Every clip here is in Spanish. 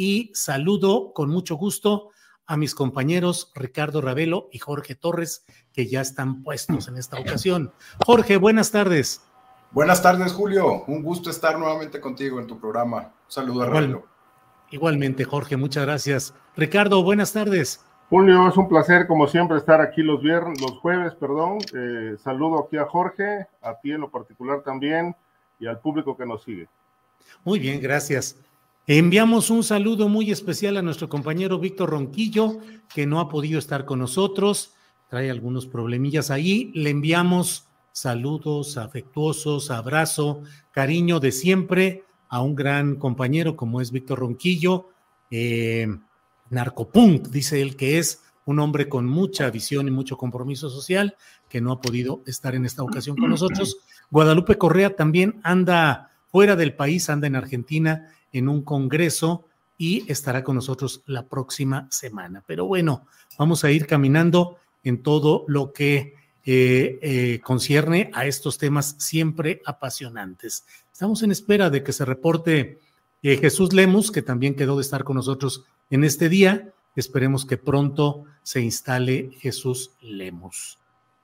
Y saludo con mucho gusto a mis compañeros Ricardo Ravelo y Jorge Torres, que ya están puestos en esta ocasión. Jorge, buenas tardes. Buenas tardes, Julio. Un gusto estar nuevamente contigo en tu programa. Un saludo a Igual, Igualmente, Jorge, muchas gracias. Ricardo, buenas tardes. Julio, es un placer, como siempre, estar aquí los viernes, los jueves, perdón. Eh, saludo aquí a Jorge, a ti en lo particular también, y al público que nos sigue. Muy bien, gracias. Enviamos un saludo muy especial a nuestro compañero Víctor Ronquillo, que no ha podido estar con nosotros, trae algunos problemillas ahí. Le enviamos saludos afectuosos, abrazo, cariño de siempre a un gran compañero como es Víctor Ronquillo, eh, narcopunk, dice él que es un hombre con mucha visión y mucho compromiso social, que no ha podido estar en esta ocasión con nosotros. Guadalupe Correa también anda fuera del país, anda en Argentina en un congreso y estará con nosotros la próxima semana. Pero bueno, vamos a ir caminando en todo lo que eh, concierne a estos temas siempre apasionantes. Estamos en espera de que se reporte eh, Jesús Lemus, que también quedó de estar con nosotros en este día. Esperemos que pronto se instale Jesús Lemus.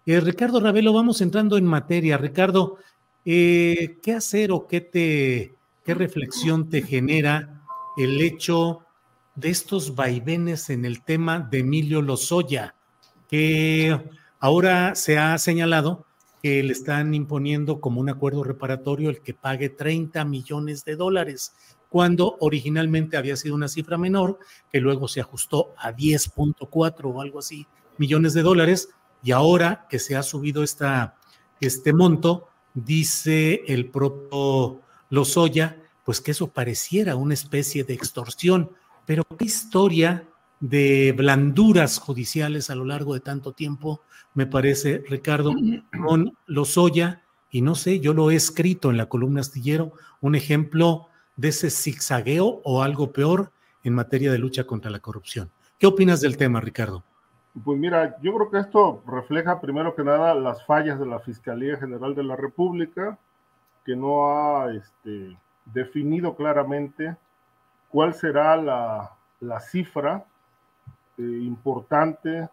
Eh, Ricardo Ravelo, vamos entrando en materia. Ricardo, ¿qué hacer o qué te, qué reflexión te genera el hecho de estos vaivenes en el tema de Emilio Lozoya? Que Ahora se ha señalado que le están imponiendo como un acuerdo reparatorio el que pague 30 millones de dólares, cuando originalmente había sido una cifra menor, que luego se ajustó a 10.4 o algo así millones de dólares, y ahora que se ha subido este monto, dice el propio Lozoya, pues que eso pareciera una especie de extorsión, pero qué historia de blanduras judiciales a lo largo de tanto tiempo, me parece, Ricardo, con Lozoya, y no sé, yo lo he escrito en la columna astillero, un ejemplo de ese zigzagueo o algo peor en materia de lucha contra la corrupción. ¿Qué opinas del tema, Ricardo? Pues mira, yo creo que esto refleja primero que nada las fallas de la Fiscalía General de la República, que no ha este, definido claramente cuál será la, cifra eh, importante,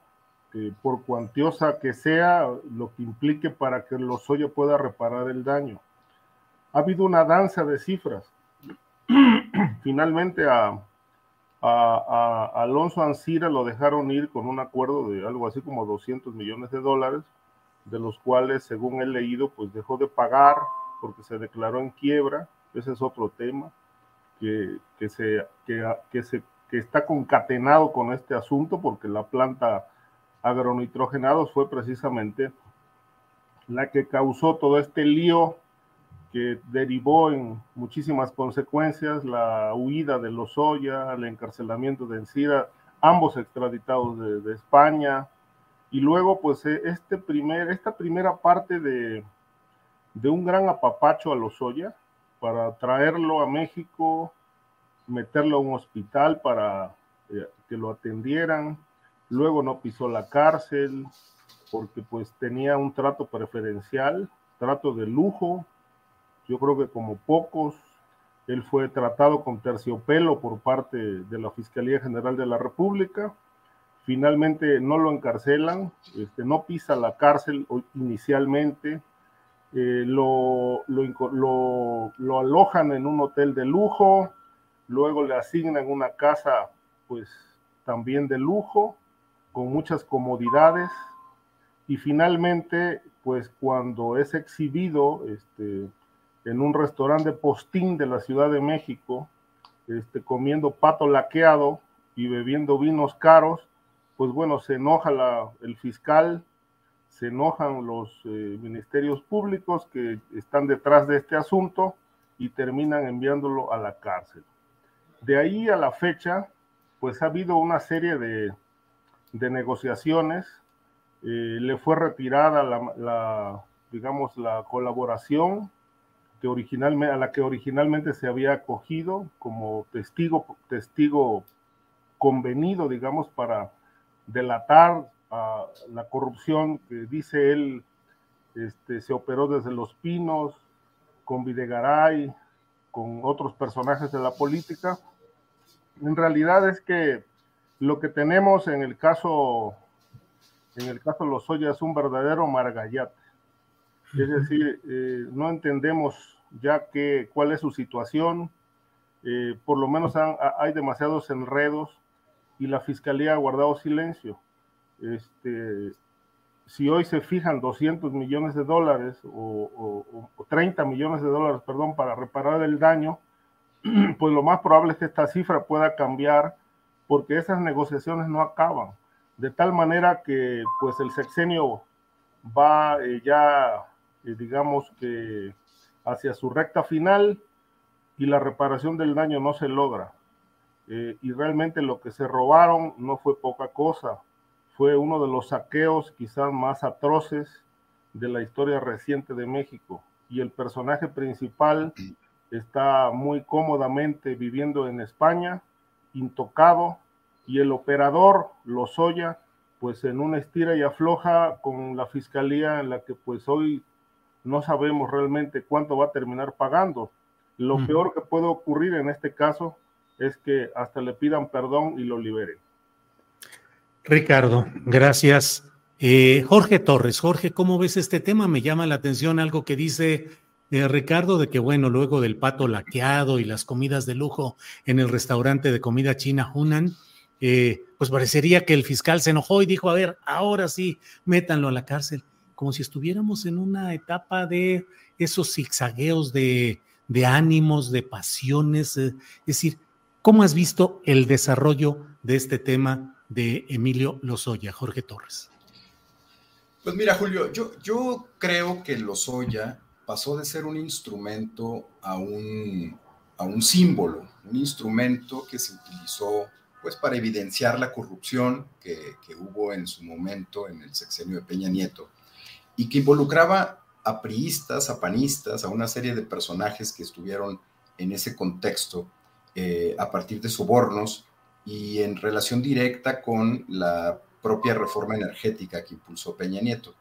eh, por cuantiosa que sea, lo que implique para que Lozoya pueda reparar el daño. Ha habido una danza de cifras. Finalmente a, a, Alonso Ancira lo dejaron ir con un acuerdo de algo así como 200 millones de dólares, de los cuales, según he leído, pues dejó de pagar porque se declaró en quiebra. Ese es otro tema que, que se, que, que se que está concatenado con este asunto porque la planta agronitrogenados fue precisamente la que causó todo este lío que derivó en muchísimas consecuencias, la huida de Lozoya, el encarcelamiento de Encira, ambos extraditados de, España, y luego pues e, este primer, esta primera parte de, de un gran apapacho a Lozoya para traerlo a México, meterlo a un hospital para eh, que lo atendieran, luego no pisó la cárcel porque pues tenía un trato preferencial, trato de lujo, yo creo que como pocos, él fue tratado con terciopelo por parte de la Fiscalía General de la República, finalmente no lo encarcelan, este, no pisa la cárcel inicialmente, eh, lo, lo, lo alojan en un hotel de lujo, luego le asignan una casa, pues también de lujo, con muchas comodidades, y finalmente, pues cuando es exhibido este, en un restaurante postín de la Ciudad de México, este, comiendo pato laqueado y bebiendo vinos caros, pues bueno, se enoja el fiscal, se enojan los eh, ministerios públicos que están detrás de este asunto y terminan enviándolo a la cárcel. De ahí a la fecha, pues ha habido una serie de, de negociaciones, eh, le fue retirada la, digamos, la colaboración que originalmente, a la que originalmente se había acogido como testigo, testigo convenido, digamos, para delatar a la corrupción que dice él este, se operó desde Los Pinos, con Videgaray, con otros personajes de la política. En realidad es que lo que tenemos en el caso, en el caso de Lozoya es un verdadero margallate. Es decir, eh, no entendemos ya que, cuál es su situación, eh, por lo menos han, hay demasiados enredos y la fiscalía ha guardado silencio. Este, si hoy se fijan 200 millones de dólares o, o, 30 millones de dólares, perdón, para reparar el daño, pues lo más probable es que esta cifra pueda cambiar porque esas negociaciones no acaban. De tal manera que pues el sexenio va eh, ya, eh, digamos que hacia su recta final y la reparación del daño no se logra. Eh, y realmente lo que se robaron no fue poca cosa fue uno de los saqueos quizás más atroces de la historia reciente de México. Y el personaje principal está muy cómodamente viviendo en España, intocado, y el operador, Lozoya, pues en una estira y afloja con la fiscalía en la que pues hoy no sabemos realmente cuánto va a terminar pagando. Lo peor que puede ocurrir en este caso es que hasta le pidan perdón y lo liberen. Ricardo, gracias. Eh, Jorge Torres, Jorge, ¿cómo ves este tema? Me llama la atención algo que dice eh, Ricardo de que, bueno, luego del pato laqueado y las comidas de lujo en el restaurante de comida china Hunan, eh, pues parecería que el fiscal se enojó y dijo, a ver, ahora sí, métanlo a la cárcel, como si estuviéramos en una etapa de esos zigzagueos de, de ánimos, de pasiones. es decir, ¿cómo has visto el desarrollo de este tema de Emilio Lozoya, Jorge Torres. Pues mira, Julio, yo, yo creo que Lozoya pasó de ser un instrumento a un, a un símbolo, un instrumento que se utilizó pues para evidenciar la corrupción que, que, hubo en su momento en el sexenio de Peña Nieto y que involucraba a priistas, a panistas, a una serie de personajes que estuvieron en ese contexto eh, a partir de sobornos y en relación directa con la propia reforma energética que impulsó Peña Nieto.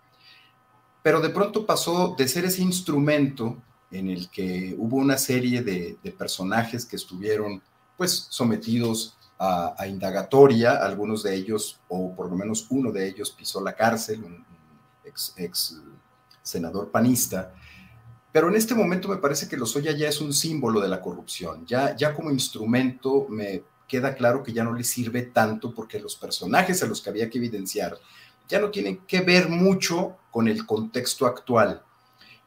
Pero de pronto pasó de ser ese instrumento en el que hubo una serie de, personajes que estuvieron pues sometidos a, indagatoria, algunos de ellos, o por lo menos uno de ellos pisó la cárcel, un, ex, ex, senador panista, pero en este momento me parece que Lozoya ya es un símbolo de la corrupción, ya, ya como instrumento me queda claro que ya no le sirve tanto porque los personajes a los que había que evidenciar ya no tienen que ver mucho con el contexto actual.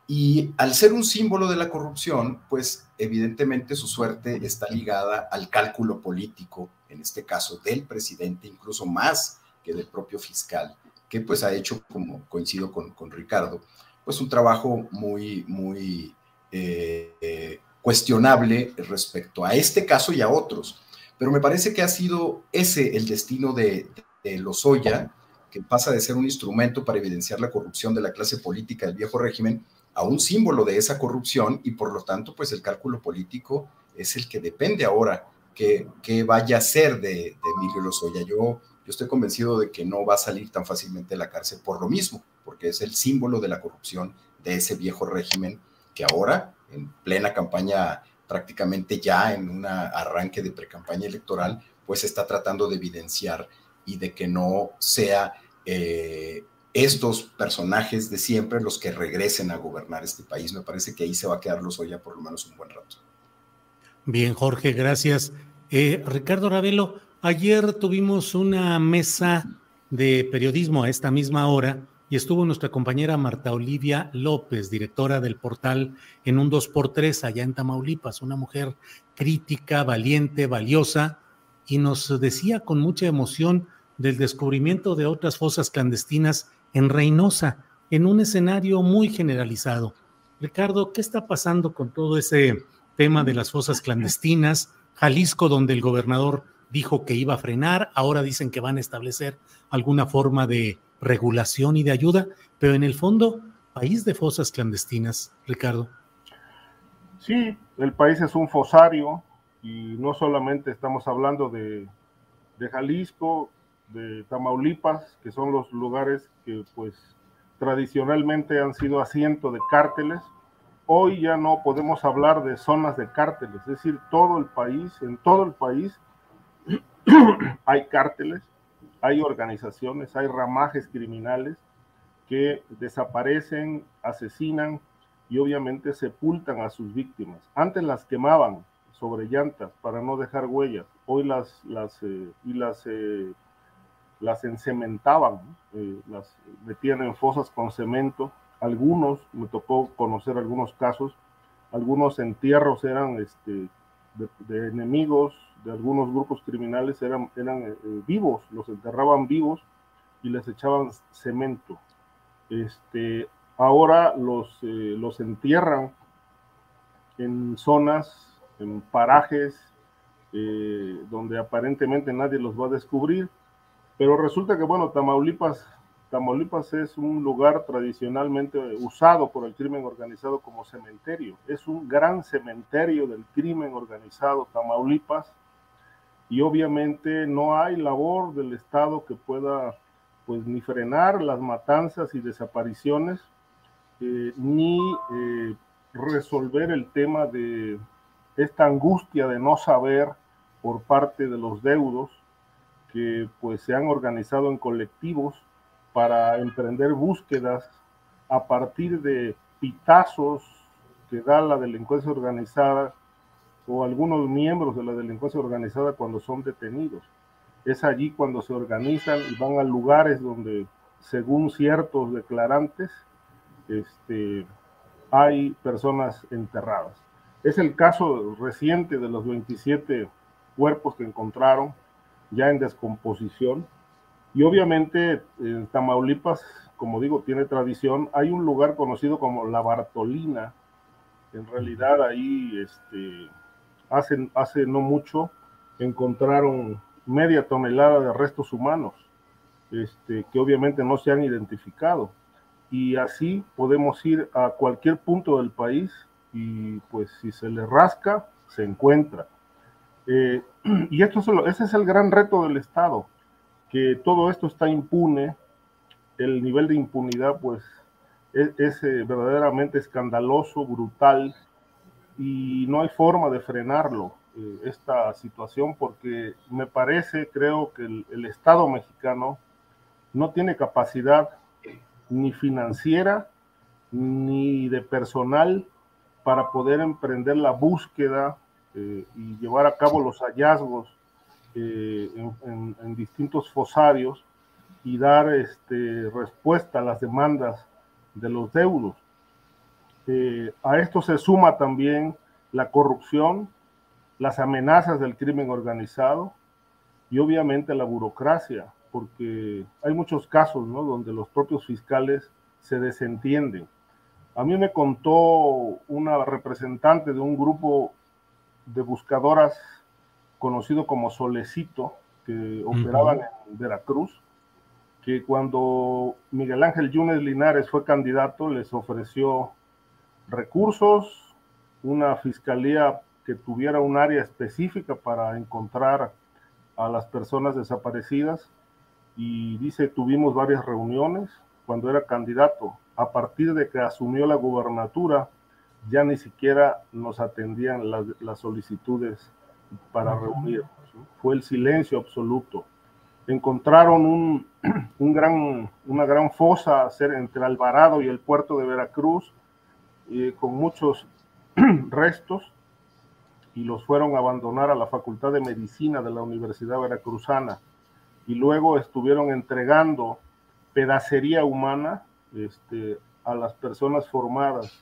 Y al ser un símbolo de la corrupción, pues evidentemente su suerte está ligada al cálculo político, en este caso del presidente, incluso más que del propio fiscal, que pues ha hecho, como coincido con, Ricardo, pues un trabajo muy, muy eh, eh, cuestionable respecto a este caso y a otros. Pero me parece que ha sido ese el destino de, de Lozoya, que pasa de ser un instrumento para evidenciar la corrupción de la clase política del viejo régimen a un símbolo de esa corrupción y por lo tanto, pues el cálculo político es el que depende ahora que, que vaya a ser de, de Emilio Lozoya. Yo, yo estoy convencido de que no va a salir tan fácilmente de la cárcel por lo mismo, porque es el símbolo de la corrupción de ese viejo régimen que ahora, en plena campaña prácticamente ya en un arranque de precampaña electoral, pues está tratando de evidenciar y de que no sea eh, estos personajes de siempre los que regresen a gobernar este país. Me parece que ahí se va a quedar los ya por lo menos un buen rato. Bien, Jorge, gracias. Eh, Ricardo Ravelo, Ayer tuvimos una mesa de periodismo a esta misma hora y estuvo nuestra compañera Marta Olivia López, directora del portal en un 2x3 allá en Tamaulipas, una mujer crítica, valiente, valiosa, y nos decía con mucha emoción del descubrimiento de otras fosas clandestinas en Reynosa, en un escenario muy generalizado. Ricardo, ¿qué está pasando con todo ese tema de las fosas clandestinas? Jalisco, donde el gobernador dijo que iba a frenar, ahora dicen que van a establecer alguna forma de regulación y de ayuda, pero en el fondo, país de fosas clandestinas, Ricardo. Sí, el país es un fosario y no solamente estamos hablando de, de Jalisco, de Tamaulipas, que son los lugares que pues tradicionalmente han sido asiento de cárteles. Hoy ya no podemos hablar de zonas de cárteles, es decir, todo el país, en todo el país hay cárteles hay organizaciones, hay ramajes criminales que desaparecen, asesinan y obviamente sepultan a sus víctimas. Antes las quemaban sobre llantas para no dejar huellas, hoy las, las, eh, y las, eh, las encementaban, eh, las metían en fosas con cemento. Algunos, me tocó conocer algunos casos, algunos entierros eran este, de enemigos, de algunos grupos criminales eran, eran eh, vivos, los enterraban vivos y les echaban cemento. Este, ahora los, eh, los entierran en zonas, en parajes eh, donde aparentemente nadie los va a descubrir, pero resulta que, bueno, Tamaulipas Tamaulipas es un lugar tradicionalmente usado por el crimen organizado como cementerio. Es un gran cementerio del crimen organizado Tamaulipas y obviamente no hay labor del Estado que pueda pues ni frenar las matanzas y desapariciones eh, ni eh, resolver el tema de esta angustia de no saber por parte de los deudos que pues se han organizado en colectivos para emprender búsquedas a partir de pitazos que da la delincuencia organizada o algunos miembros de la delincuencia organizada cuando son detenidos. Es allí cuando se organizan y van a lugares donde, según ciertos declarantes, este, hay personas enterradas. Es el caso reciente de los 27 cuerpos que encontraron ya en descomposición. Y obviamente en Tamaulipas, como digo, tiene tradición. Hay un lugar conocido como La Bartolina. En realidad ahí este, hace, no mucho encontraron media tonelada de restos humanos, este, que obviamente no se han identificado. Y así podemos ir a cualquier punto del país y pues si se le rasca, se encuentra. Eh, y esto ese es el gran reto del Estado, que todo esto está impune, el nivel de impunidad pues es, eh, verdaderamente escandaloso, brutal, y no hay forma de frenarlo, eh, esta situación, porque me parece, creo que el, Estado mexicano no tiene capacidad ni financiera ni de personal para poder emprender la búsqueda eh, y llevar a cabo los hallazgos eh, en, distintos fosarios y dar este, respuesta a las demandas de los deudos. Eh, a esto se suma también la corrupción, las amenazas del crimen organizado y obviamente la burocracia, porque hay muchos casos ¿no? donde los propios fiscales se desentienden. A mí me contó una representante de un grupo de buscadoras conocido como Solecito, que operaban en Veracruz, que cuando Miguel Ángel Yunes Linares fue candidato les ofreció recursos, una fiscalía que tuviera un área específica para encontrar a las personas desaparecidas y dice, tuvimos varias reuniones cuando era candidato. A partir de que asumió la gubernatura, ya ni siquiera nos atendían las, solicitudes para reunirnos. Fue el silencio absoluto. Encontraron un, un gran, una gran fosa entre Alvarado y el puerto de Veracruz, con muchos restos y los fueron a abandonar a la Facultad de Medicina de la Universidad Veracruzana y luego estuvieron entregando pedacería humana este, a las personas formadas.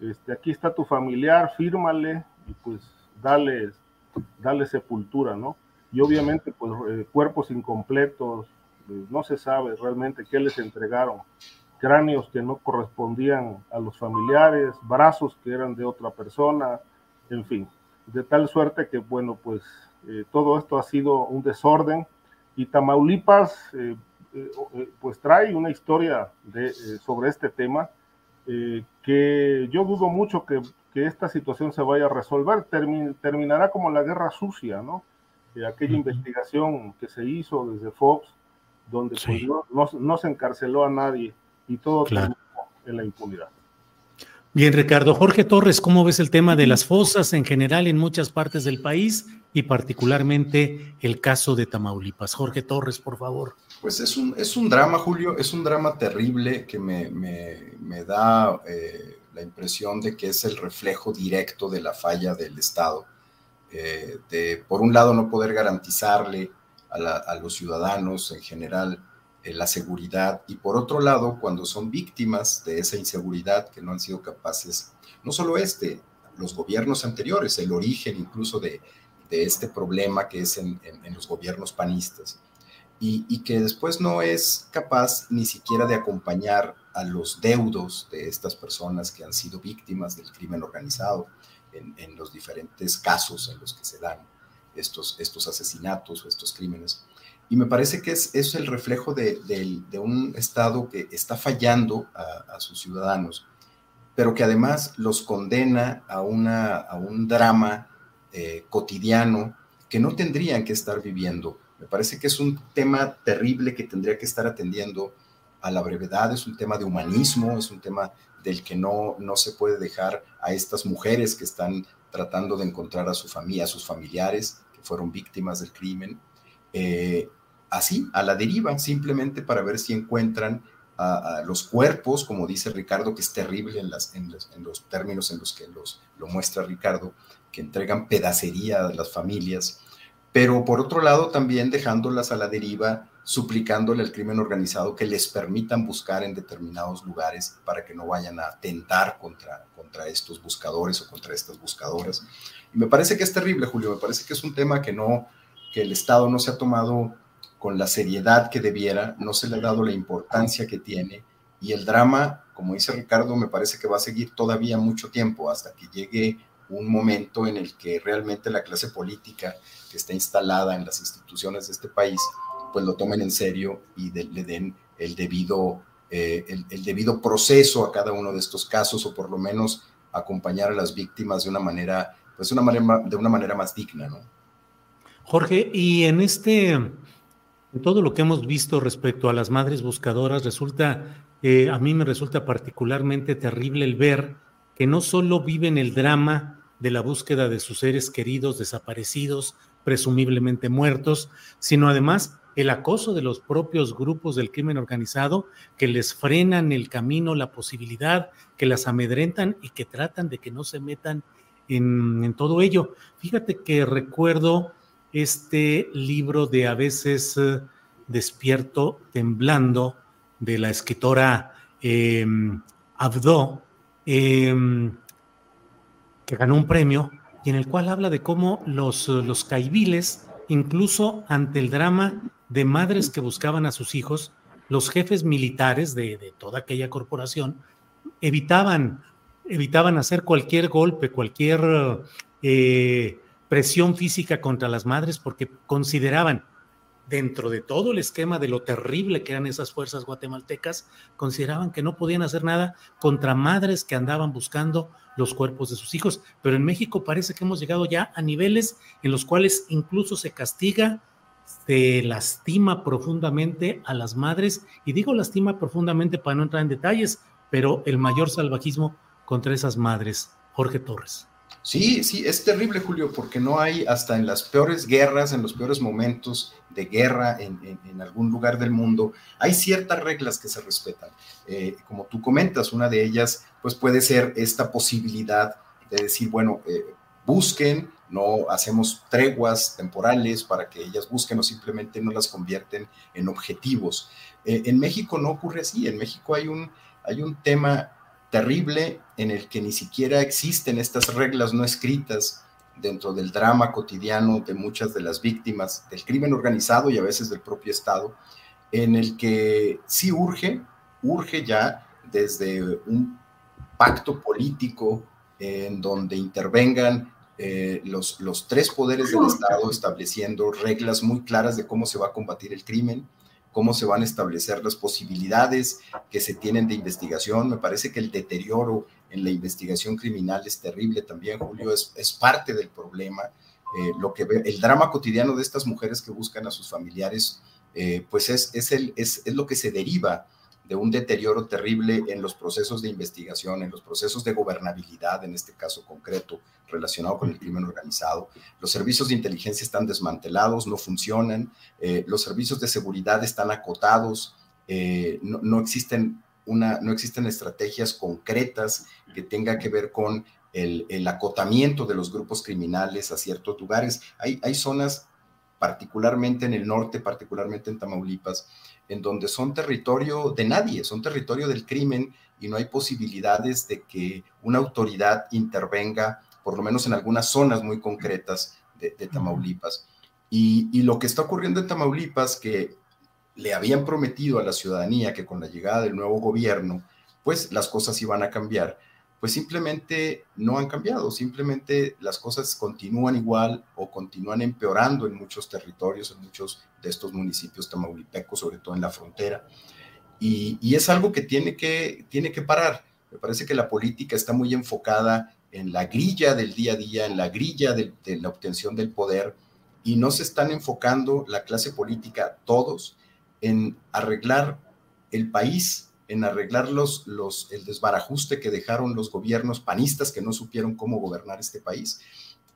Este, aquí está tu familiar, fírmale y pues dale, dale sepultura, ¿no? Y obviamente pues eh, cuerpos incompletos, eh, no se sabe realmente qué les entregaron, cráneos que no correspondían a los familiares, brazos que eran de otra persona, en fin, de tal suerte que bueno pues eh, todo esto ha sido un desorden. Y Tamaulipas eh, eh, pues trae una historia de, eh, sobre este tema que yo dudo mucho que, que, esta situación se vaya a resolver. terminará como la guerra sucia, ¿no? aquella investigación que se hizo desde Fox, donde pues, no, no, se encarceló a nadie y todo en la impunidad. Bien, Ricardo. Jorge Torres, ¿cómo ves el tema de las fosas en general en muchas partes del país y particularmente el caso de Tamaulipas? Jorge Torres, por favor. Pues es un, es un drama, Julio, es un drama terrible que me, da eh, la impresión de que es el reflejo directo de la falla del Estado. Eh, de, por un lado, no poder garantizarle a, los ciudadanos en general eh, la seguridad y por otro lado, cuando son víctimas de esa inseguridad que no han sido capaces, no solo este, los gobiernos anteriores, el origen incluso de, este problema que es en los gobiernos panistas y, que después no es capaz ni siquiera de acompañar a los deudos de estas personas que han sido víctimas del crimen organizado en, los diferentes casos en los que se dan estos, estos asesinatos o estos crímenes. Y me parece que es, es el reflejo de, un Estado que está fallando a, sus ciudadanos, pero que además los condena a, una, a un drama eh, cotidiano que no tendrían que estar viviendo me parece que es un tema terrible que tendría que estar atendiendo a la brevedad, es un tema de humanismo, es un tema del que no, no se puede dejar a estas mujeres que están tratando de encontrar a su familia, a sus familiares que fueron víctimas del crimen, eh, así, a la deriva, simplemente para ver si encuentran a, los cuerpos, como dice Ricardo, que es terrible en, las, en, los, términos en los que los, lo muestra Ricardo, que entregan pedacería a las familias pero por otro lado también dejándolas a la deriva, suplicándole al crimen organizado que les permitan buscar en determinados lugares para que no vayan a atentar contra, contra estos buscadores o contra estas buscadoras. Y me parece que es terrible, Julio, me parece que es un tema que no, que el Estado no se ha tomado con la seriedad que debiera, no se le ha dado la importancia que tiene y el drama, como dice Ricardo, me parece que va a seguir todavía mucho tiempo hasta que llegue un momento en el que realmente la clase política que está instalada en las instituciones de este país, pues lo tomen en serio y le den el debido, eh, el, debido proceso a cada uno de estos casos o por lo menos acompañar a las víctimas de una manera, pues una manera, de una manera más digna, ¿no? Jorge, y en este, todo lo que hemos visto respecto a las madres buscadoras, resulta, eh, a mí me resulta particularmente terrible el ver que no solo viven el drama de la búsqueda de sus seres queridos desaparecidos, presumiblemente muertos, sino además el acoso de los propios grupos del crimen organizado que les frenan el camino, la posibilidad, que las amedrentan y que tratan de que no se metan en, todo ello. Fíjate que recuerdo este libro de A veces eh, despierto temblando de la escritora eh, Abdo, em, que ganó un premio y en el cual habla de cómo los, los caibiles, incluso ante el drama de madres que buscaban a sus hijos, los jefes militares de, toda aquella corporación evitaban, evitaban hacer cualquier golpe, cualquier eh, presión física contra las madres porque consideraban dentro de todo el esquema de lo terrible que eran esas fuerzas guatemaltecas, consideraban que no podían hacer nada contra madres que andaban buscando los cuerpos de sus hijos. Pero en México parece que hemos llegado ya a niveles en los cuales incluso se castiga, se lastima profundamente a las madres, y digo lastima profundamente para no entrar en detalles, pero el mayor salvajismo contra esas madres. Jorge Torres. Sí, sí, es terrible, Julio, porque no hay, hasta en las peores guerras, en los peores momentos de guerra en, algún lugar del mundo, hay ciertas reglas que se respetan. Eh, como tú comentas, una de ellas, pues puede ser esta posibilidad de decir, bueno, eh, busquen, no hacemos treguas temporales para que ellas busquen o simplemente no las convierten en objetivos. Eh, en México no ocurre así, en México hay un, hay un tema terrible en el que ni siquiera existen estas reglas no escritas dentro del drama cotidiano de muchas de las víctimas del crimen organizado y a veces del propio Estado, en el que sí urge, urge ya desde un pacto político en donde intervengan eh, los, los tres poderes del Estado estableciendo reglas muy claras de cómo se va a combatir el crimen, cómo se van a establecer las posibilidades que se tienen de investigación. Me parece que el deterioro en la investigación criminal es terrible también, Julio, es, es parte del problema. Eh, lo que el drama cotidiano de estas mujeres que buscan a sus familiares, eh, pues es, es, el, es, es lo que se deriva de un deterioro terrible en los procesos de investigación, en los procesos de gobernabilidad, en este caso concreto, relacionado con el crimen organizado. Los servicios de inteligencia están desmantelados, no funcionan, eh, los servicios de seguridad están acotados, eh, no, existen una, no existen estrategias concretas que tengan que ver con el, acotamiento de los grupos criminales a ciertos lugares. Hay, hay zonas, particularmente en el norte, particularmente en Tamaulipas, en donde son territorio de nadie, son territorio del crimen y no hay posibilidades de que una autoridad intervenga, por lo menos en algunas zonas muy concretas de, Tamaulipas. Y, lo que está ocurriendo en Tamaulipas, que le habían prometido a la ciudadanía que con la llegada del nuevo gobierno, pues las cosas iban a cambiar, pues simplemente no han cambiado, simplemente las cosas continúan igual o continúan empeorando en muchos territorios, en muchos de estos municipios tamaulipecos, sobre todo en la frontera. Y, es algo que tiene, que tiene que parar. Me parece que la política está muy enfocada en la grilla del día a día, en la grilla de, de la obtención del poder, y no se están enfocando la clase política, todos, en arreglar el país en arreglar los, el desbarajuste que dejaron los gobiernos panistas que no supieron cómo gobernar este país.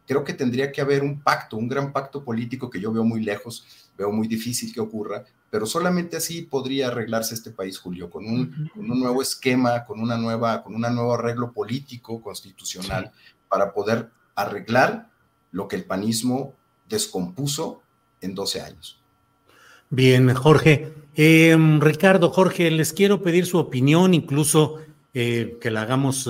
Creo que tendría que haber un pacto, un gran pacto político que yo veo muy lejos, veo muy difícil que ocurra, pero solamente así podría arreglarse este país, Julio, con un, nuevo esquema, con una nueva, con un nuevo arreglo político, constitucional, para poder arreglar lo que el panismo descompuso en 12 años. Bien, Jorge. Em, Ricardo, Jorge, les quiero pedir su opinión, incluso eh, que la hagamos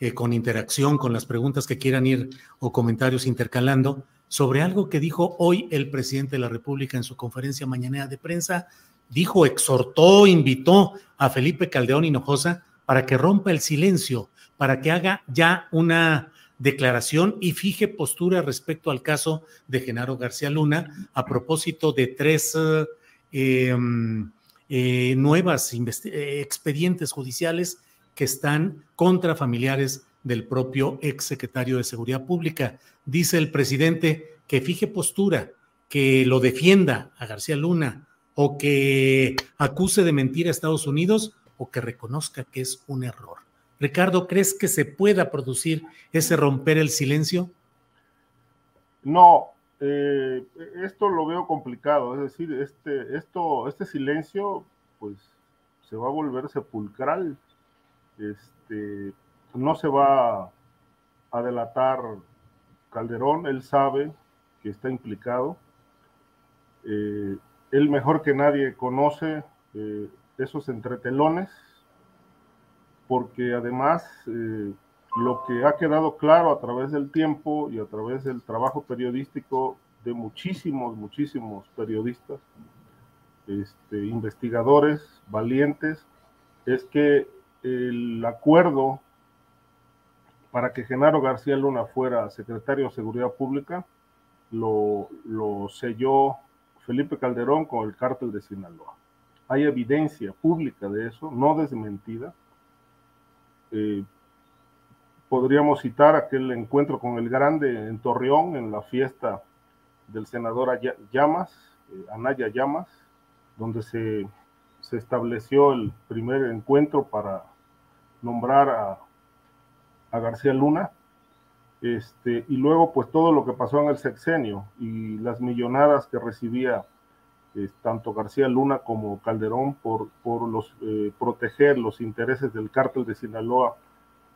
eh, con interacción, con las preguntas que quieran ir o comentarios intercalando, sobre algo que dijo hoy el presidente de la República en su conferencia mañanera de prensa. Dijo, exhortó, invitó a Felipe Caldeón Hinojosa para que rompa el silencio, para que haga ya una declaración y fije postura respecto al caso de Genaro García Luna a propósito de tres eh, eh, nuevas eh, expedientes judiciales que están contra familiares del propio exsecretario de Seguridad Pública. Dice el presidente que fije postura, que lo defienda a García Luna o que acuse de mentir a Estados Unidos o que reconozca que es un error. Ricardo, ¿crees que se pueda producir ese romper el silencio? No, eh, esto lo veo complicado, es decir, este, esto, este silencio, pues, se va a volver sepulcral. Este, no se va a delatar Calderón, él sabe que está implicado. Eh, él mejor que nadie conoce eh, esos entretelones, porque además lo que ha quedado claro a través del tiempo y a través del trabajo periodístico de muchísimos, muchísimos periodistas, este, investigadores valientes, es que el acuerdo para que Genaro García Luna fuera secretario de Seguridad Pública lo, lo selló Felipe Calderón con el cártel de Sinaloa. Hay evidencia pública de eso, no desmentida. Eh, podríamos citar aquel encuentro con el grande en Torreón, en la fiesta del senador Llamas, eh, Anaya Llamas, donde se, estableció el primer encuentro para nombrar a, García Luna. Este, y luego, pues todo lo que pasó en el sexenio y las millonadas que recibía eh, tanto García Luna como Calderón por, por los, eh, proteger los intereses del cártel de Sinaloa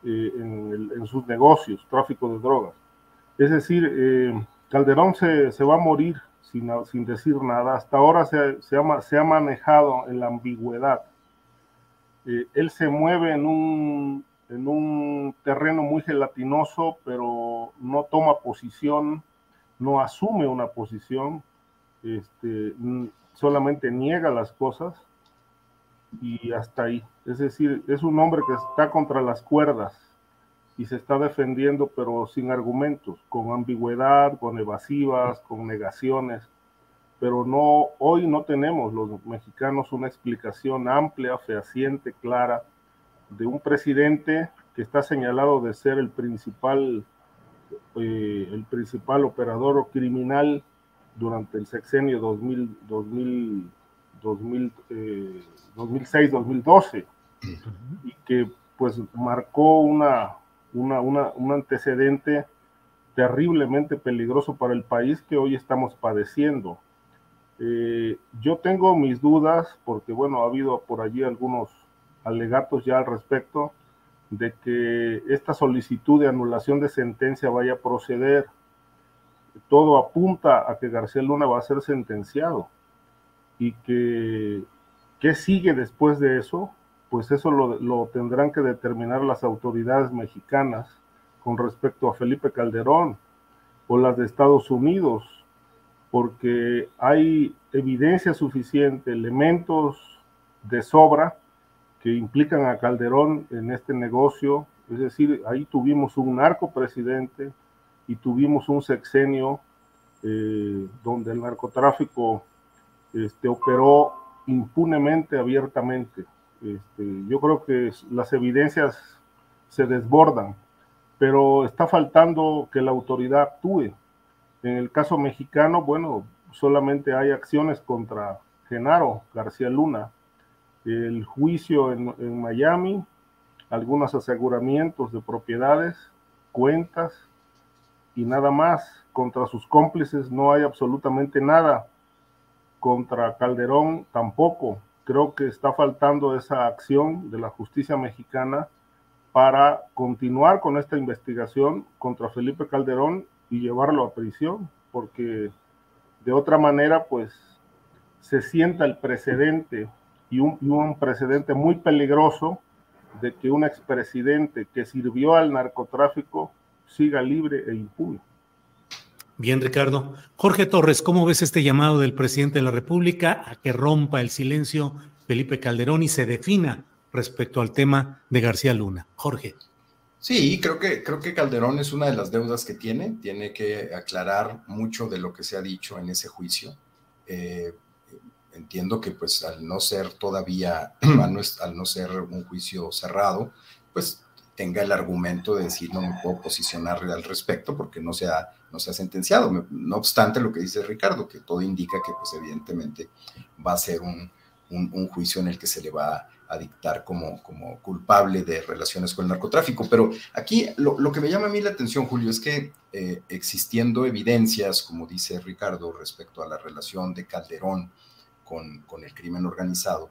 eh, en, sus negocios, tráfico de drogas. Es decir, eh, Calderón se, se, va a morir sin, sin decir nada. Hasta ahora se, se, ha, se ha manejado en la ambigüedad. Eh, él se mueve en un, en un terreno muy gelatinoso, pero no toma posición, no asume una posición, este, solamente niega las cosas y hasta ahí. Es decir, es un hombre que está contra las cuerdas y se está defendiendo, pero sin argumentos, con ambigüedad, con evasivas, con negaciones. Pero no, hoy no tenemos los mexicanos una explicación amplia, fehaciente, clara de un presidente que está señalado de ser el principal, eh, el principal operador criminal durante el sexenio 2000, 2000, 2000 eh, 2006-2012 y que pues marcó una, una, una, un antecedente terriblemente peligroso para el país que hoy estamos padeciendo. Eh, yo tengo mis dudas porque, bueno, ha habido por allí algunos alegatos ya al respecto de que esta solicitud de anulación de sentencia vaya a proceder. Todo apunta a que García Luna va a ser sentenciado y que qué sigue después de eso, pues eso lo, lo tendrán que determinar las autoridades mexicanas con respecto a Felipe Calderón o las de Estados Unidos, porque hay evidencia suficiente, elementos de sobra que implican a Calderón en este negocio. Es decir, ahí tuvimos un narco presidente y tuvimos un sexenio eh, donde el narcotráfico este, operó impunemente, abiertamente. Este, yo creo que las evidencias se desbordan, pero está faltando que la autoridad actúe. En el caso mexicano, bueno, solamente hay acciones contra Genaro García Luna, el juicio en, en Miami, algunos aseguramientos de propiedades, cuentas y nada más. Contra sus cómplices no hay absolutamente nada. Contra Calderón tampoco. Creo que está faltando esa acción de la justicia mexicana para continuar con esta investigación contra Felipe Calderón y llevarlo a prisión, porque de otra manera, pues se sienta el precedente y un, un precedente muy peligroso de que un expresidente que sirvió al narcotráfico siga libre e impune. Bien, Ricardo. Jorge Torres, ¿cómo ves este llamado del presidente de la República a que rompa el silencio Felipe Calderón y se defina respecto al tema de García Luna? Jorge. Sí, creo que, creo que Calderón es una de las deudas que tiene. Tiene que aclarar mucho de lo que se ha dicho en ese juicio. Eh, entiendo que pues al no ser todavía, al no, ser un juicio cerrado, pues tenga el argumento de decir no me puedo posicionar al respecto porque no se ha, no se sentenciado. No obstante lo que dice Ricardo, que todo indica que pues evidentemente va a ser un, un, juicio en el que se le va a dictar como, como culpable de relaciones con el narcotráfico. Pero aquí lo, lo que me llama a mí la atención, Julio, es que eh, existiendo evidencias, como dice Ricardo, respecto a la relación de Calderón con, con el crimen organizado,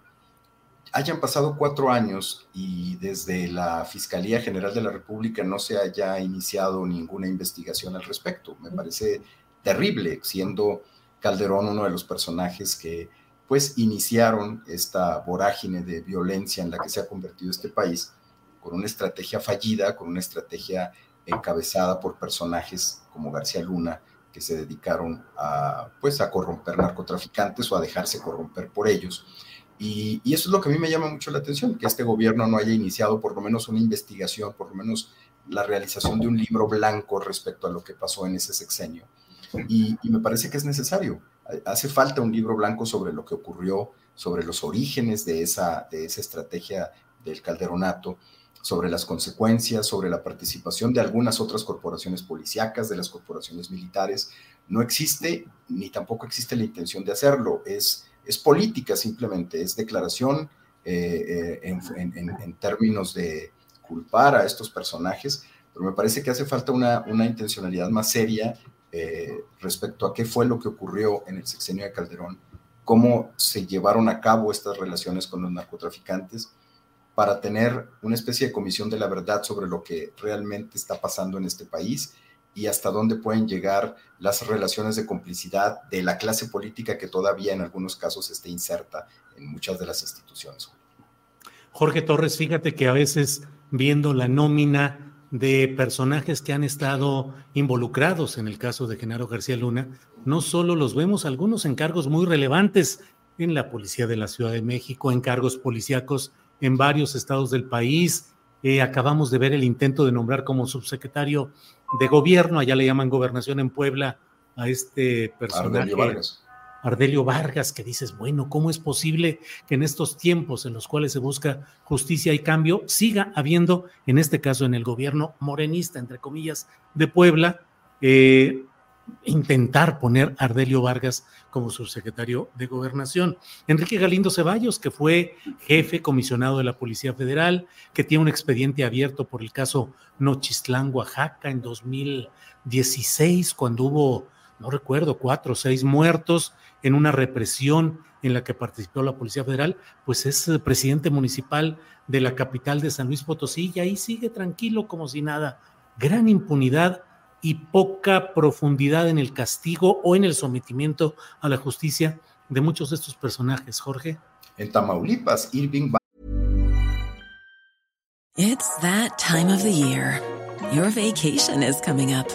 hayan pasado cuatro años y desde la Fiscalía General de la República no se haya iniciado ninguna investigación al respecto. Me parece terrible, siendo Calderón uno de los personajes que pues iniciaron esta vorágine de violencia en la que se ha convertido este país con una estrategia fallida, con una estrategia encabezada por personajes como García Luna que se dedicaron a pues a corromper narcotraficantes o a dejarse corromper por ellos y, eso es lo que a mí me llama mucho la atención, que este gobierno no haya iniciado por lo menos una investigación, por lo menos la realización de un libro blanco respecto a lo que pasó en ese sexenio. Y, me parece que es necesario. Hace falta un libro blanco sobre lo que ocurrió, sobre los orígenes de esa, de esa estrategia del calderonato, sobre las consecuencias, sobre la participación de algunas otras corporaciones policíacas, de las corporaciones militares. No existe, ni tampoco existe la intención de hacerlo. Es es política simplemente, es declaración eh, eh, en, términos de culpar a estos personajes, pero me parece que hace falta una, intencionalidad más seria eh, respecto a qué fue lo que ocurrió en el sexenio de Calderón, cómo se llevaron a cabo estas relaciones con los narcotraficantes para tener una especie de comisión de la verdad sobre lo que realmente está pasando en este país y hasta dónde pueden llegar las relaciones de complicidad de la clase política que todavía en algunos casos esté inserta en muchas de las instituciones. Jorge Torres, fíjate que a veces viendo la nómina de personajes que han estado involucrados en el caso de Genaro García Luna, no solo los vemos algunos en cargos muy relevantes en la Policía de la Ciudad de México, en cargos policíacos en varios estados del país. Eh, acabamos de ver el intento de nombrar como subsecretario de gobierno, allá le llaman gobernación en Puebla, a este personaje. Ardelio Vargas, que dices, bueno, ¿cómo es posible que en estos tiempos en los cuales se busca justicia y cambio siga habiendo, en este caso en el gobierno morenista, entre comillas, de Puebla, eh, intentar poner a Ardelio Vargas como subsecretario de gobernación. Enrique Galindo Ceballos, que fue jefe comisionado de la Policía Federal, que tiene un expediente abierto por el caso Nochistlán, Oaxaca, en 2016, cuando hubo no recuerdo, cuatro o seis muertos en una represión en la que participó la Policía Federal, pues es presidente municipal de la capital de San Luis Potosí y ahí sigue tranquilo como si nada. Gran impunidad y poca profundidad en el castigo o en el sometimiento a la justicia de muchos de estos personajes, Jorge. En Tamaulipas, Irving. It's that time of the year. Your vacation is coming up.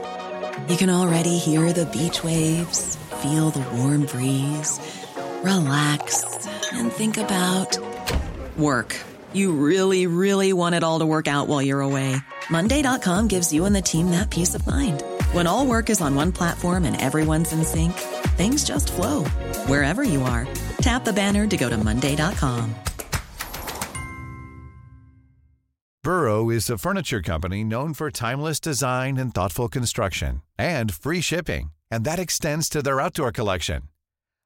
You can already hear the beach waves, feel the warm breeze, relax, and think about work. You really, really want it all to work out while you're away. Monday.com gives you and the team that peace of mind. When all work is on one platform and everyone's in sync, things just flow wherever you are. Tap the banner to go to Monday.com. Burrow is a furniture company known for timeless design and thoughtful construction and free shipping, and that extends to their outdoor collection.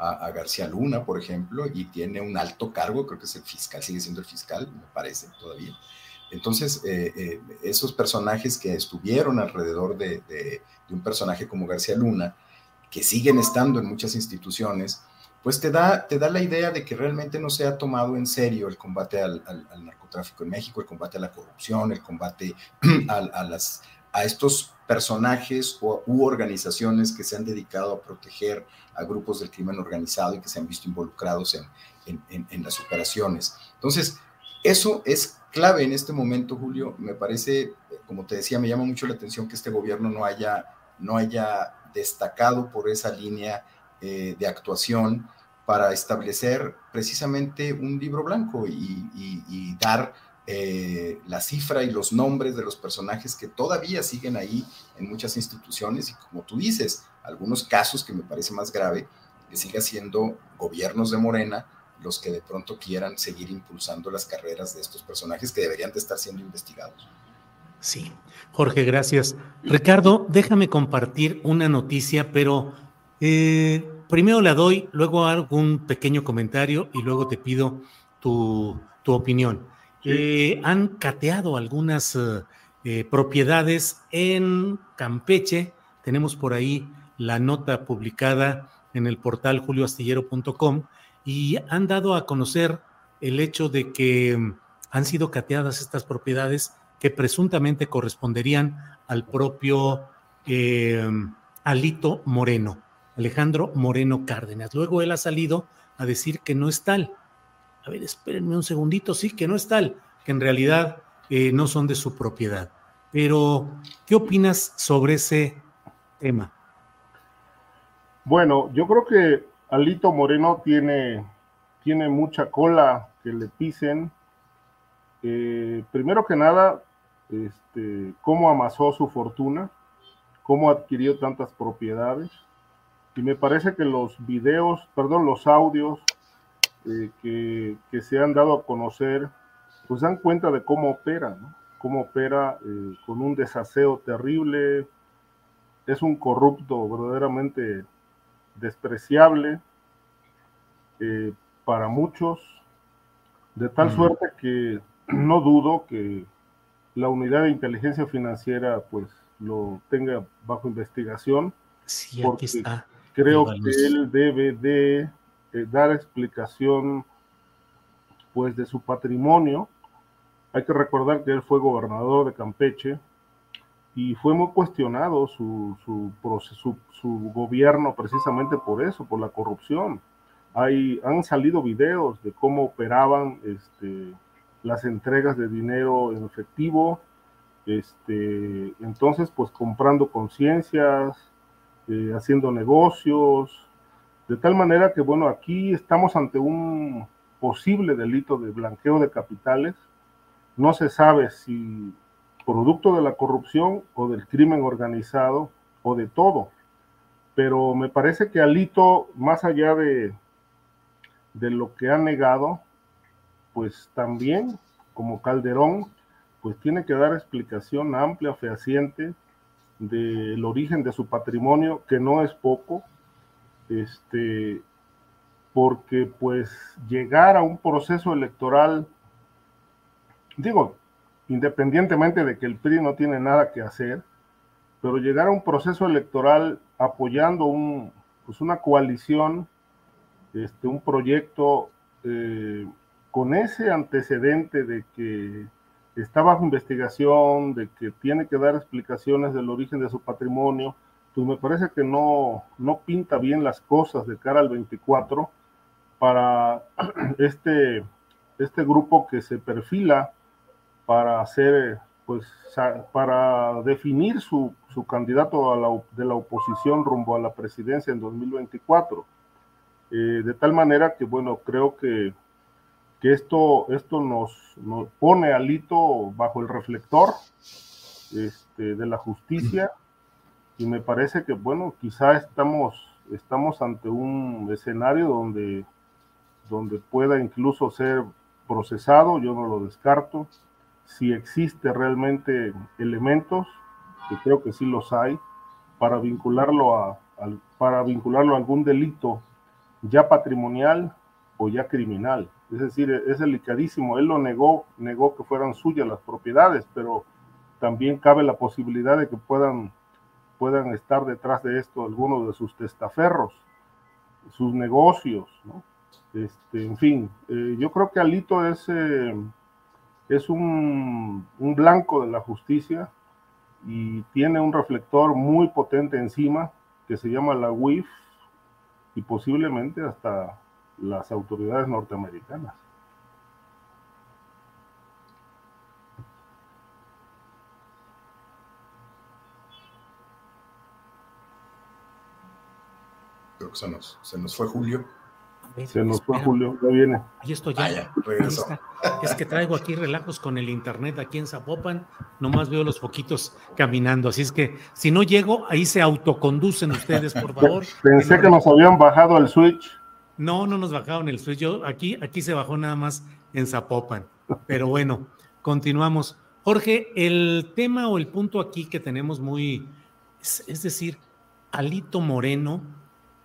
a, García Luna, por ejemplo, y tiene un alto cargo, creo que es el fiscal, sigue siendo el fiscal, me parece, todavía. Entonces, eh, eh, esos personajes que estuvieron alrededor de, un personaje como García Luna, que siguen estando en muchas instituciones, pues te da, te da la idea de que realmente no se ha tomado en serio el combate al, narcotráfico en México, el combate a la corrupción, el combate a las, a estos personajes o, u organizaciones que se han dedicado a proteger a grupos del crimen organizado y que se han visto involucrados en, en, las operaciones. Entonces, eso es clave en este momento, Julio. Me parece, como te decía, me llama mucho la atención que este gobierno no haya, no haya destacado por esa línea eh, de actuación para establecer precisamente un libro blanco y dar eh, la cifra y los nombres de los personajes que todavía siguen ahí en muchas instituciones y como tú dices, algunos casos que me parece más grave, que siga siendo gobiernos de Morena los que de pronto quieran seguir impulsando las carreras de estos personajes que deberían de estar siendo investigados. Sí, Jorge, gracias. Ricardo, déjame compartir una noticia, pero eh, primero la doy, luego hago un pequeño comentario y luego te pido tu, tu opinión. Eh, han cateado algunas eh, propiedades en Campeche. Tenemos por ahí la nota publicada en el portal julioastillero.com y han dado a conocer el hecho de que mm, han sido cateadas estas propiedades que presuntamente corresponderían al propio eh, Alito Moreno, Alejandro Moreno Cárdenas. Luego él ha salido a decir que no es tal. A ver, espérenme un segundito, sí, que no es tal, que en realidad eh, no son de su propiedad. Pero, ¿qué opinas sobre ese tema? Bueno, yo creo que Alito Moreno tiene, tiene mucha cola que le pisen. Eh, primero que nada, este, cómo amasó su fortuna, cómo adquirió tantas propiedades. Y me parece que los videos, perdón, los audios eh, que, que, se han dado a conocer, pues dan cuenta de cómo opera, ¿no? cómo opera eh, con un desaseo terrible, es un corrupto verdaderamente despreciable eh, para muchos, de tal suerte que no dudo que la unidad de inteligencia financiera pues lo tenga bajo investigación. Sí, aquí está. Creo que él debe de eh, dar explicación pues de su patrimonio. Hay que recordar que él fue gobernador de Campeche y fue muy cuestionado su, su, su, gobierno precisamente por eso, por la corrupción. Hay, han salido videos de cómo operaban este, las entregas de dinero en efectivo, este, entonces pues comprando conciencias, eh, haciendo negocios, de tal manera que bueno, aquí estamos ante un posible delito de blanqueo de capitales, no se sabe si producto de la corrupción o del crimen organizado o de todo, pero me parece que Alito, más allá de, de lo que ha negado, pues también, como Calderón, pues tiene que dar explicación amplia, fehaciente del origen de su patrimonio, que no es poco, este, porque pues llegar a un proceso electoral, digo, independientemente de que el PRI no tiene nada que hacer, pero llegar a un proceso electoral apoyando un, pues una coalición, este, un proyecto eh, con ese antecedente de que está bajo investigación, de que tiene que dar explicaciones del origen de su patrimonio, me parece que no, no pinta bien las cosas de cara al 24 para este, este grupo que se perfila para hacer, pues, para definir su, su candidato a la, de la oposición rumbo a la presidencia en 2024. Eh, de tal manera que, bueno, creo que que esto, esto nos, nos pone alito bajo el reflector este, de la justicia y me parece que, bueno, quizá estamos, estamos ante un escenario donde, donde pueda incluso ser procesado, yo no lo descarto, si existe realmente elementos, que creo que sí los hay, para vincularlo a, para vincularlo a algún delito ya patrimonial o ya criminal. Es decir, es delicadísimo. Él lo negó, negó que fueran suyas las propiedades, pero también cabe la posibilidad de que puedan, puedan estar detrás de esto algunos de sus testaferros, sus negocios, ¿no? Este, en fin, eh, yo creo que Alito es, eh, es un, un blanco de la justicia y tiene un reflector muy potente encima que se llama la WIF y posiblemente hasta las autoridades norteamericanas. Se nos, se nos fue Julio. Se nos fue Julio, ya viene. Y esto ya, ah, Es que traigo aquí relajos con el internet aquí en Zapopan, nomás veo los foquitos caminando, así es que si no llego, ahí se autoconducen ustedes, por favor. Pensé que nos habían bajado el switch. No, no nos bajaron el suyo. Aquí, aquí se bajó nada más en Zapopan. Pero bueno, continuamos. Jorge, el tema o el punto aquí que tenemos muy, es, decir, Alito Moreno,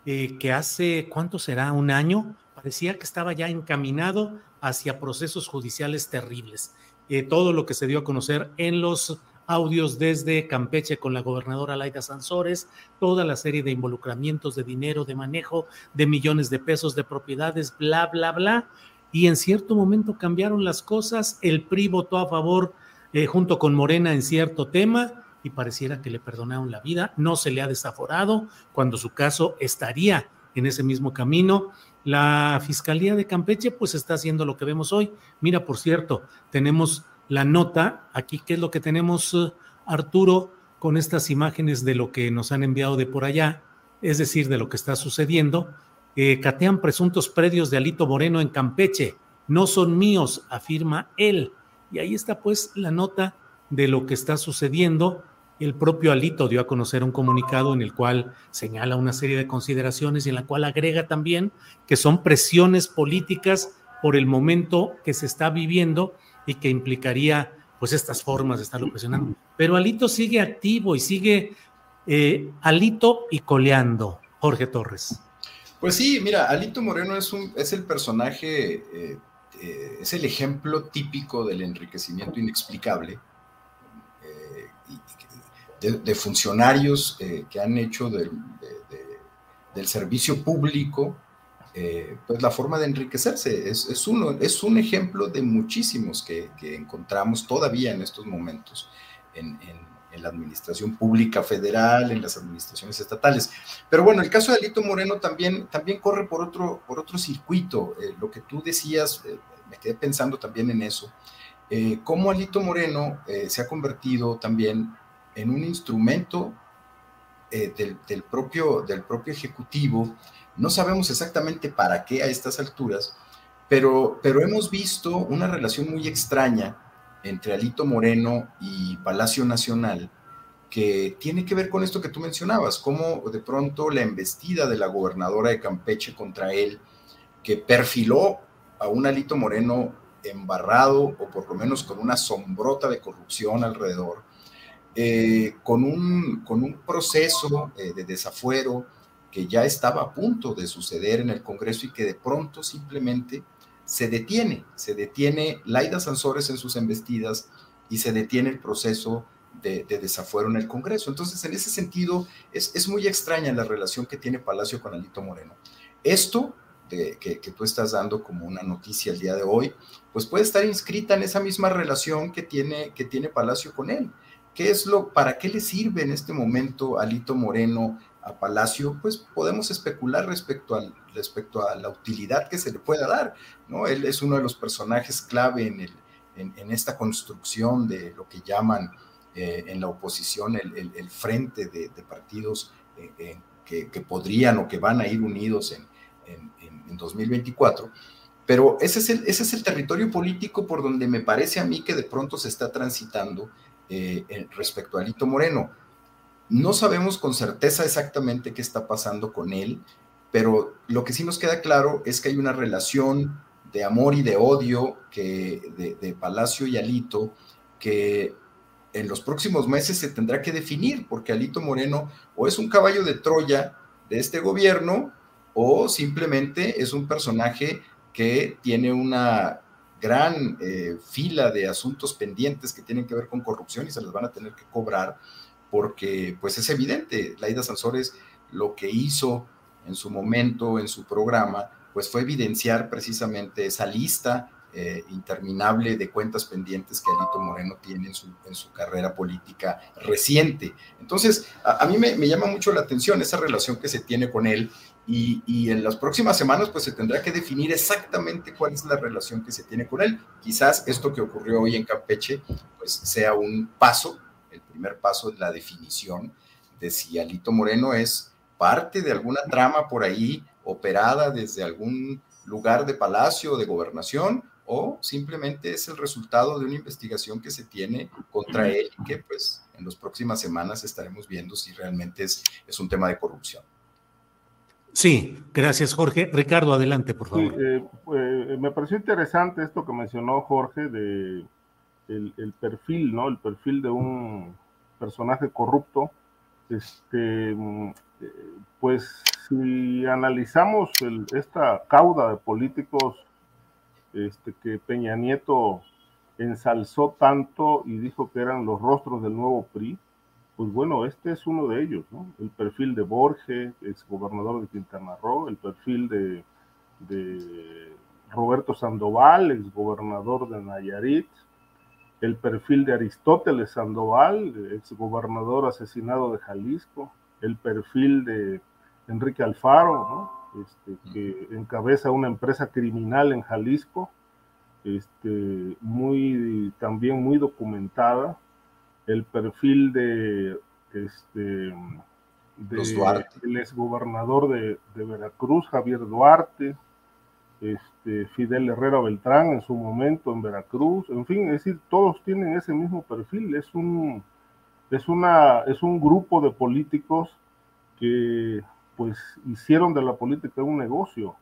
eh, que hace, ¿cuánto será? Un año, parecía que estaba ya encaminado hacia procesos judiciales terribles. Eh, todo lo que se dio a conocer en los audios desde Campeche con la gobernadora Laida Sansores, toda la serie de involucramientos de dinero, de manejo de millones de pesos de propiedades, bla, bla, bla. Y en cierto momento cambiaron las cosas, el PRI votó a favor eh, junto con Morena en cierto tema y pareciera que le perdonaron la vida, no se le ha desaforado cuando su caso estaría en ese mismo camino. La Fiscalía de Campeche pues está haciendo lo que vemos hoy. Mira, por cierto, tenemos la nota. Aquí, ¿qué es lo que tenemos, eh, Arturo, con estas imágenes de lo que nos han enviado de por allá? Es decir, de lo que está sucediendo. Eh, catean presuntos predios de Alito Moreno en Campeche. No son míos, afirma él. Y ahí está pues la nota de lo que está sucediendo. El propio Alito dio a conocer un comunicado en el cual señala una serie de consideraciones y en la cual agrega también que son presiones políticas por el momento que se está viviendo y que implicaría pues estas formas de estarlo presionando. Pero Alito sigue activo y sigue eh, Alito y coleando, Jorge Torres. Pues sí, mira, Alito Moreno es, un, es el personaje, eh, eh, es el ejemplo típico del enriquecimiento inexplicable eh, de, funcionarios que han hecho del, del servicio público pues la forma de enriquecerse. Es, uno, es un ejemplo de muchísimos que, encontramos todavía en estos momentos en en la administración pública federal, en las administraciones estatales. Pero bueno, el caso de Alito Moreno también, también corre por otro, por otro circuito. Eh, lo que tú decías, eh, me quedé pensando también en eso, eh, cómo Alito Moreno se ha convertido también en un instrumento del, del, propio, Ejecutivo. No sabemos exactamente para qué a estas alturas, pero, pero hemos visto una relación muy extraña entre Alito Moreno y Palacio Nacional, que tiene que ver con esto que tú mencionabas, cómo de pronto la embestida de la gobernadora de Campeche contra él, que perfiló a un Alito Moreno embarrado o por lo menos con una sombrota de corrupción alrededor, eh, con, un, con un proceso eh, de desafuero que ya estaba a punto de suceder en el Congreso y que de pronto simplemente se detiene, se detiene Laida Sansores en sus embestidas y se detiene el proceso de, desafuero en el Congreso. Entonces, en ese sentido, es, muy extraña la relación que tiene Palacio con Alito Moreno. Esto que, que, tú estás dando como una noticia el día de hoy, pues puede estar inscrita en esa misma relación que tiene, que tiene Palacio con él. ¿Qué es lo, para qué le sirve en este momento Alito Moreno a Palacio, pues podemos especular respecto, al, respecto a la utilidad que se le pueda dar, ¿no? Él es uno de los personajes clave en, el, en, esta construcción de lo que llaman eh, en la oposición el, el, frente de, partidos eh, que, que, podrían o que van a ir unidos en, en 2024. Pero ese es, el, ese es el territorio político por donde me parece a mí que de pronto se está transitando eh, respecto a Alito Moreno. No sabemos con certeza exactamente qué está pasando con él, pero lo que sí nos queda claro es que hay una relación de amor y de odio que, de, Palacio y Alito que en los próximos meses se tendrá que definir, porque Alito Moreno o es un caballo de Troya de este gobierno o simplemente es un personaje que tiene una gran eh, fila de asuntos pendientes que tienen que ver con corrupción y se les van a tener que cobrar porque pues es evidente, Laida Sansores lo que hizo en su momento, en su programa, pues fue evidenciar precisamente esa lista eh, interminable de cuentas pendientes que Alito Moreno tiene en su, en su carrera política reciente. Entonces, a, mí me, llama mucho la atención esa relación que se tiene con él y, en las próximas semanas pues se tendrá que definir exactamente cuál es la relación que se tiene con él. Quizás esto que ocurrió hoy en Campeche pues sea un paso el primer paso es la definición de si Alito Moreno es parte de alguna trama por ahí operada desde algún lugar de palacio o de gobernación o simplemente es el resultado de una investigación que se tiene contra él y que pues en las próximas semanas estaremos viendo si realmente es un tema de corrupción. Sí, gracias Jorge. Ricardo, adelante, por favor. Eh, eh, me pareció interesante esto que mencionó Jorge de el, perfil, ¿no? El perfil de un personaje corrupto. Este, pues si analizamos esta cauda de políticos este, que Peña Nieto ensalzó tanto y dijo que eran los rostros del nuevo PRI, pues bueno, este es uno de ellos, ¿no? El perfil de Borges, ex gobernador de Quintana Roo, el perfil de, de Roberto Sandoval, ex gobernador de Nayarit, el perfil de Aristóteles Sandoval, exgobernador asesinado de Jalisco, el perfil de Enrique Alfaro, este, que encabeza una empresa criminal en Jalisco, este, muy, también muy documentada, el perfil de, este, de el exgobernador de, de Veracruz, Javier Duarte, este, Fidel Herrera Beltrán en su momento en Veracruz, en fin, es decir, todos tienen ese mismo perfil, es un, es una, es un grupo de políticos que pues hicieron de la política un negocio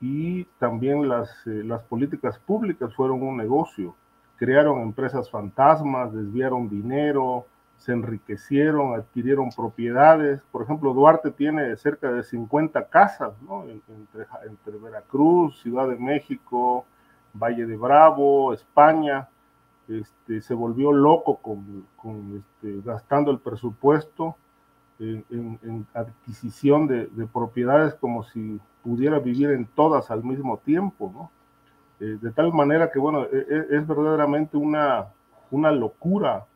y también las, eh, las políticas públicas fueron un negocio, crearon empresas fantasmas, desviaron dinero, se enriquecieron, adquirieron propiedades. Por ejemplo, Duarte tiene cerca de 50 casas, ¿no? Entre, entre Veracruz, Ciudad de México, Valle de Bravo, España. Este, se volvió loco con, este, gastando el presupuesto en, adquisición de, propiedades como si pudiera vivir en todas al mismo tiempo, ¿no? Eh, de tal manera que, bueno, es, e, es, verdaderamente una, una locura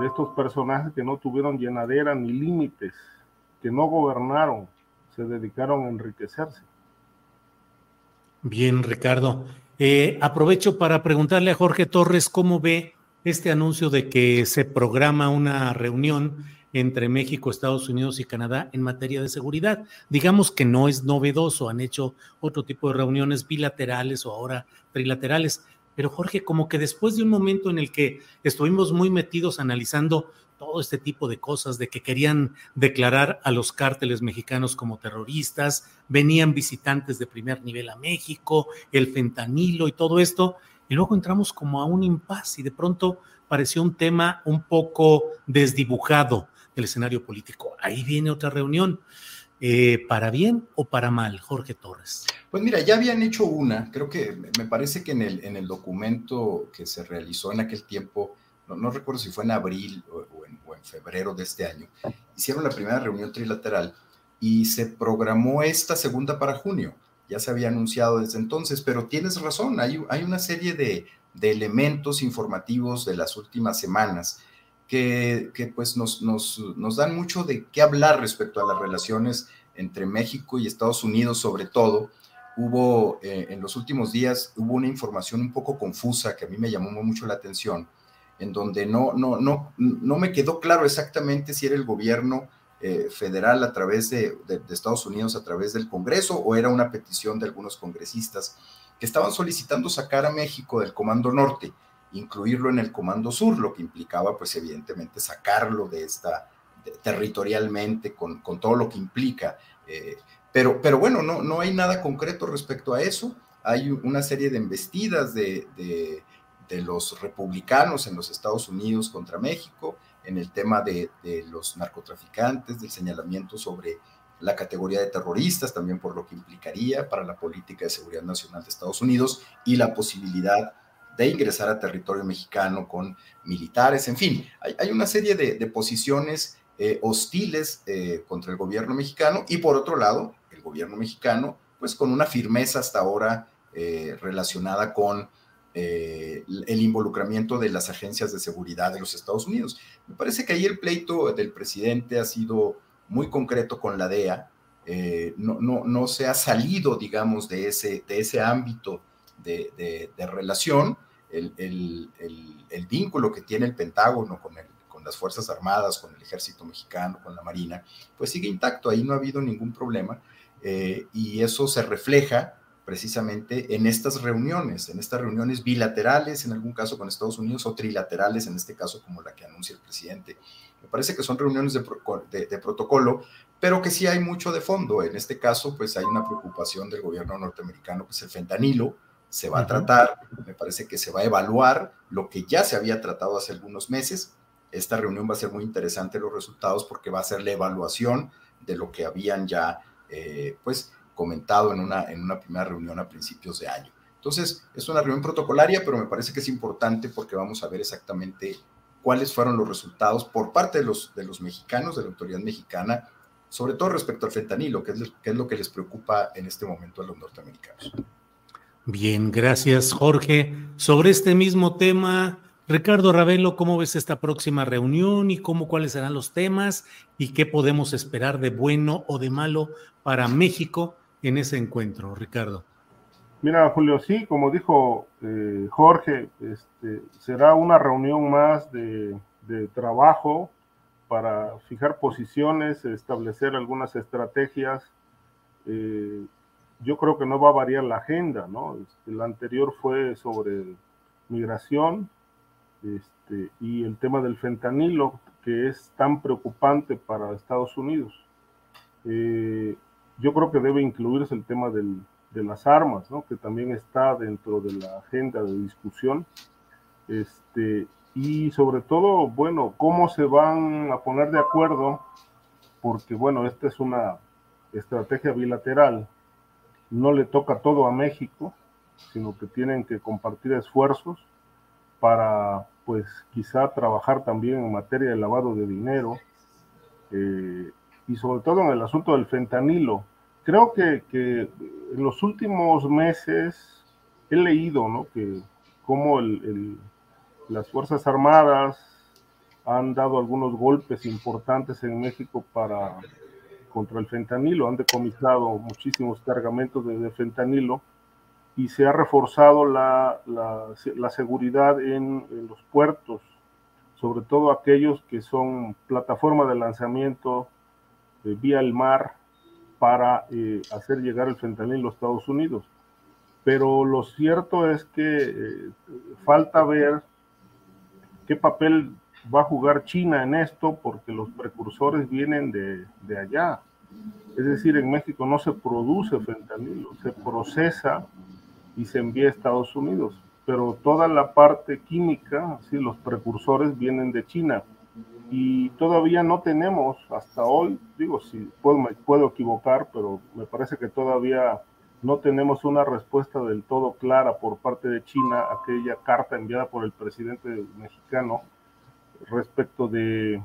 de estos personajes que no tuvieron llenadera ni límites, que no gobernaron, se dedicaron a enriquecerse. Bien, Ricardo. Eh, aprovecho para preguntarle a Jorge Torres cómo ve este anuncio de que se programa una reunión entre México, Estados Unidos y Canadá en materia de seguridad. Digamos que no es novedoso, han hecho otro tipo de reuniones bilaterales o ahora trilaterales, pero Jorge, como que después de un momento en el que estuvimos muy metidos analizando todo este tipo de cosas, de que querían declarar a los cárteles mexicanos como terroristas, venían visitantes de primer nivel a México, el fentanilo y todo esto, y luego entramos como a un impasse y de pronto pareció un tema un poco desdibujado del escenario político. Ahí viene otra reunión. Eh, ¿Para bien o para mal, Jorge Torres? Pues mira, ya habían hecho una, creo que me parece que en el, en el documento que se realizó en aquel tiempo, no, recuerdo si fue en abril o, en, o, en, febrero de este año, hicieron la primera reunión trilateral y se programó esta segunda para junio. Ya se había anunciado desde entonces, pero tienes razón, hay, hay una serie de, de elementos informativos de las últimas semanas que, pues nos, nos, dan mucho de qué hablar respecto a las relaciones entre México y Estados Unidos, sobre todo. Hubo eh, en los últimos días, hubo una información un poco confusa que a mí me llamó mucho la atención, en donde no, no, no, no me quedó claro exactamente si era el gobierno eh, federal a través de, Estados Unidos, a través del Congreso, o era una petición de algunos congresistas que estaban solicitando sacar a México del Comando Norte incluirlo en el Comando Sur, lo que implicaba, pues evidentemente, sacarlo de esta territorialmente con, con, todo lo que implica. Eh, pero, pero bueno, no, no hay nada concreto respecto a eso. Hay una serie de embestidas de, de, de los republicanos en los Estados Unidos contra México, en el tema de, de, los narcotraficantes, del señalamiento sobre la categoría de terroristas, también por lo que implicaría para la política de seguridad nacional de Estados Unidos y la posibilidad de ingresar a territorio mexicano con militares, en fin, hay, una serie de, posiciones eh, hostiles eh, contra el gobierno mexicano y por otro lado, el gobierno mexicano, pues con una firmeza hasta ahora eh, relacionada con el involucramiento de las agencias de seguridad de los Estados Unidos. Me parece que ahí el pleito del presidente ha sido muy concreto con la DEA, no, no, no se ha salido, digamos, de ese, de ese ámbito de, relación, el, el, vínculo que tiene el Pentágono con, con las Fuerzas Armadas, con el Ejército Mexicano, con la Marina, pues sigue intacto, ahí no ha habido ningún problema eh, y eso se refleja precisamente en estas reuniones, en estas reuniones bilaterales, en algún caso con Estados Unidos, o trilaterales, en este caso como la que anuncia el presidente. Me parece que son reuniones de, de, protocolo, pero que sí hay mucho de fondo. En este caso, pues hay una preocupación del gobierno norteamericano, pues el fentanilo, se va a tratar, me parece que se va a evaluar lo que ya se había tratado hace algunos meses. Esta reunión va a ser muy interesante los resultados porque va a ser la evaluación de lo que habían ya eh, pues comentado en una, en una primera reunión a principios de año. Entonces, es una reunión protocolaria, pero me parece que es importante porque vamos a ver exactamente cuáles fueron los resultados por parte de los, de los mexicanos, de la autoridad mexicana, sobre todo respecto al fentanilo, que es, que es lo que les preocupa en este momento a los norteamericanos. Bien, gracias Jorge. Sobre este mismo tema, Ricardo Ravelo, ¿cómo ves esta próxima reunión y cómo cuáles serán los temas y qué podemos esperar de bueno o de malo para México en ese encuentro, Ricardo? Mira, Julio, sí, como dijo eh, Jorge, este, será una reunión más de, trabajo para fijar posiciones, establecer algunas estrategias. Eh, yo creo que no va a variar la agenda, ¿no? Este, la anterior fue sobre migración este, y el tema del fentanilo, que es tan preocupante para Estados Unidos. Eh, yo creo que debe incluirse el tema de las armas, ¿no? que también está dentro de la agenda de discusión. Este, y sobre todo, bueno, cómo se van a poner de acuerdo, porque bueno, esta es una estrategia bilateral, no le toca todo a México, sino que tienen que compartir esfuerzos para, pues, quizá trabajar también en materia de lavado de dinero eh, y sobre todo en el asunto del fentanilo. Creo que, en los últimos meses he leído, ¿no? Que cómo el, las Fuerzas Armadas han dado algunos golpes importantes en México para contra el fentanilo, han decomisado muchísimos cargamentos de, fentanilo y se ha reforzado la, la, seguridad en, los puertos, sobre todo aquellos que son plataforma de lanzamiento eh, vía el mar para eh, hacer llegar el fentanilo a Estados Unidos. Pero lo cierto es que eh, falta ver qué papel va a jugar China en esto porque los precursores vienen de, de allá. Es decir, en México no se produce fentanilo, se procesa y se envía a Estados Unidos, pero toda la parte química, sí, los precursores vienen de China y todavía no tenemos hasta hoy, digo, si puedo, puedo equivocar, pero me parece que todavía no tenemos una respuesta del todo clara por parte de China aquella carta enviada por el presidente mexicano respecto de,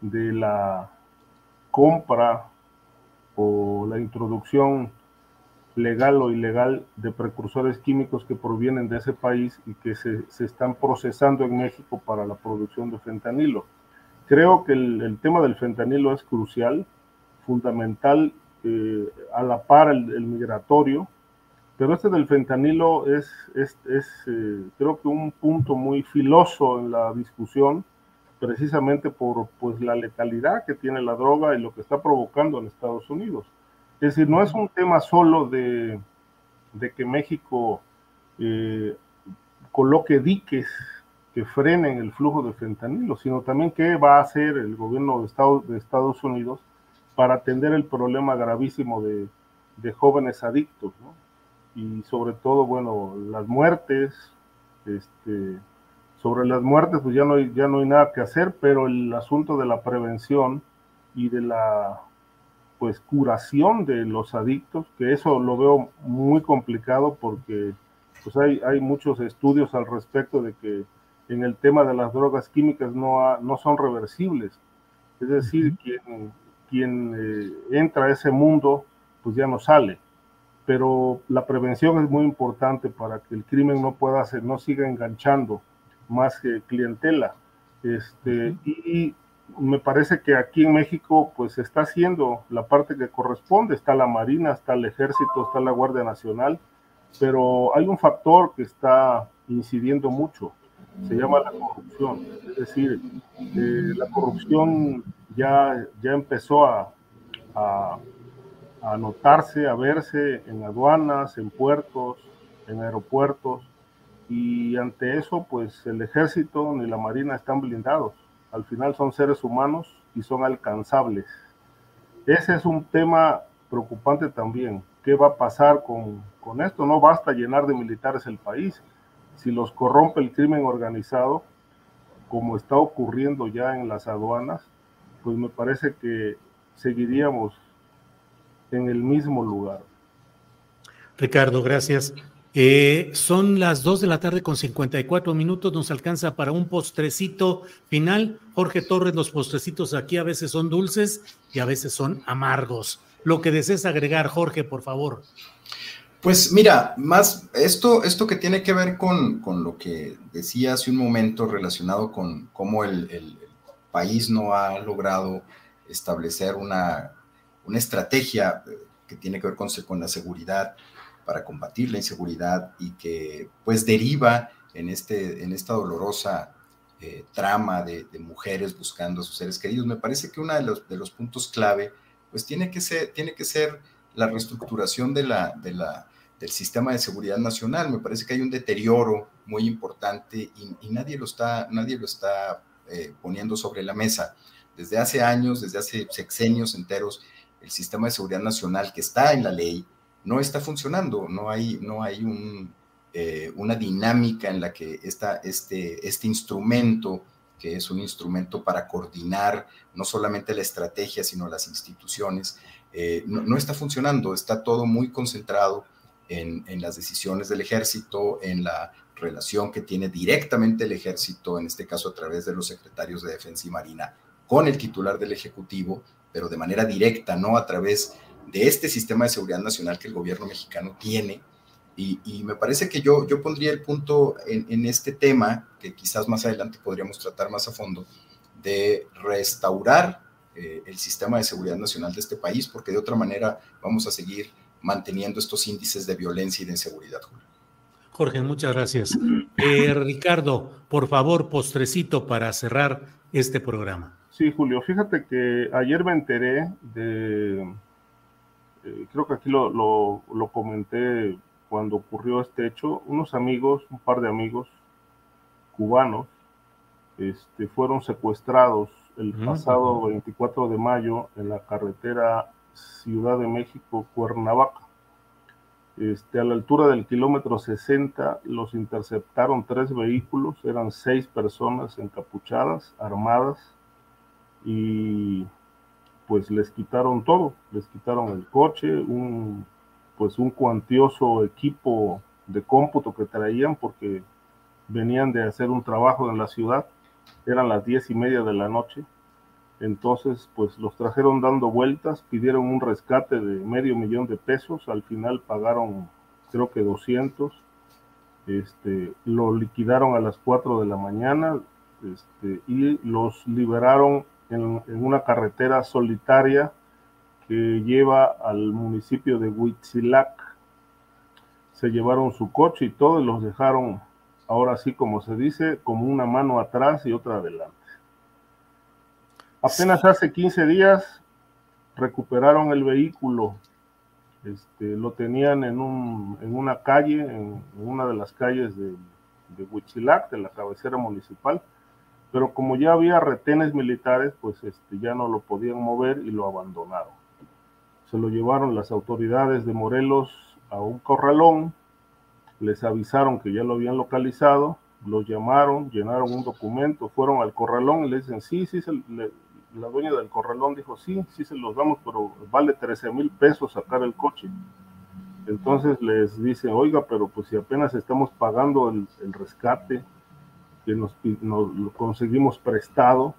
de la compra o la introducción legal o ilegal de precursores químicos que provienen de ese país y que se, se están procesando en México para la producción de fentanilo. Creo que el, el tema del fentanilo es crucial, fundamental, eh, a la par el, migratorio, pero este del fentanilo es, es, es eh, creo que un punto muy filoso en la discusión, precisamente por pues, la letalidad que tiene la droga y lo que está provocando en Estados Unidos. Es decir, no es un tema solo de, de que México eh, coloque diques que frenen el flujo de fentanilo, sino también qué va a hacer el gobierno de Estados, de Estados Unidos para atender el problema gravísimo de, de jóvenes adictos, ¿no? Y sobre todo, bueno, las muertes, este, sobre las muertes, pues ya no, hay, ya no hay nada que hacer, pero el asunto de la prevención y de la pues curación de los adictos, que eso lo veo muy complicado porque pues hay, hay muchos estudios al respecto de que en el tema de las drogas químicas no, no son reversibles. Es decir, quien, quien eh, entra a ese mundo pues ya no sale. Pero la prevención es muy importante para que el crimen no pueda ser, no siga enganchando más que clientela. Este, y, me parece que aquí en México pues se está haciendo la parte que corresponde, está la Marina, está el Ejército, está la Guardia Nacional, pero hay un factor que está incidiendo mucho, se llama la corrupción. Es decir, eh, la corrupción ya, ya empezó a, a, a notarse, a verse en aduanas, en puertos, en aeropuertos, y ante eso, pues el ejército ni la marina están blindados. Al final son seres humanos y son alcanzables. Ese es un tema preocupante también. ¿Qué va a pasar con, con esto? No basta llenar de militares el país. Si los corrompe el crimen organizado, como está ocurriendo ya en las aduanas, pues me parece que seguiríamos en el mismo lugar. Ricardo, gracias. Eh, son las 2 de la tarde con 54 minutos, nos alcanza para un postrecito final. Jorge Torres, los postrecitos aquí a veces son dulces y a veces son amargos. Lo que desees agregar, Jorge, por favor. Pues mira, más esto, esto que tiene que ver con, con lo que decía hace un momento relacionado con cómo el, el país no ha logrado establecer una, una estrategia que tiene que ver con, con la seguridad para combatir la inseguridad y que pues deriva en, este, en esta dolorosa eh, trama de, mujeres buscando a sus seres queridos. Me parece que uno de los, de los puntos clave pues tiene que ser, tiene que ser la reestructuración de la, de la, del sistema de seguridad nacional. Me parece que hay un deterioro muy importante y, nadie lo está, nadie lo está eh, poniendo sobre la mesa. Desde hace años, desde hace sexenios enteros, el sistema de seguridad nacional que está en la ley, no está funcionando, no hay, no hay eh, una dinámica en la que esta, este, este instrumento, que es un instrumento para coordinar no solamente la estrategia, sino las instituciones, eh, no, está funcionando, está todo muy concentrado en, en, las decisiones del ejército, en la relación que tiene directamente el ejército, en este caso a través de los secretarios de Defensa y Marina, con el titular del Ejecutivo, pero de manera directa, no a través de este sistema de seguridad nacional que el gobierno mexicano tiene. Y, me parece que yo, yo pondría el punto en, este tema, que quizás más adelante podríamos tratar más a fondo, de restaurar eh, el sistema de seguridad nacional de este país, porque de otra manera vamos a seguir manteniendo estos índices de violencia y de inseguridad. Jorge, muchas gracias. Eh, Ricardo, por favor, postrecito para cerrar este programa. Sí, Julio, fíjate que ayer me enteré de, eh, creo que aquí lo, lo, comenté cuando ocurrió este hecho, unos amigos, un par de amigos cubanos, este, fueron secuestrados el pasado 24 de mayo en la carretera Ciudad de México, Cuernavaca. Este, a la altura del kilómetro 60 los interceptaron tres vehículos, eran seis personas encapuchadas, armadas, y pues les quitaron todo, les quitaron el coche, un, pues un cuantioso equipo de cómputo que traían porque venían de hacer un trabajo en la ciudad, eran las diez y media de la noche, entonces pues los trajeron dando vueltas, pidieron un rescate de medio millón de pesos, al final pagaron creo que 200, este, lo liquidaron a las 4 de la mañana este, y los liberaron en, una carretera solitaria que lleva al municipio de Huitzilac. Se llevaron su coche y todo y los dejaron, ahora sí como se dice, como una mano atrás y otra adelante. Apenas hace 15 días recuperaron el vehículo. Este, lo tenían en, un, en una calle, en, una de las calles de, de de la cabecera municipal pero como ya había retenes militares, pues este, ya no lo podían mover y lo abandonaron. Se lo llevaron las autoridades de Morelos a un corralón, les avisaron que ya lo habían localizado, los llamaron, llenaron un documento, fueron al corralón y le dicen, sí, sí, la dueña del corralón dijo, sí, sí se los damos, pero vale 13 mil pesos sacar el coche. Entonces les dice, oiga, pero pues si apenas estamos pagando el rescate, que nos, lo conseguimos prestado,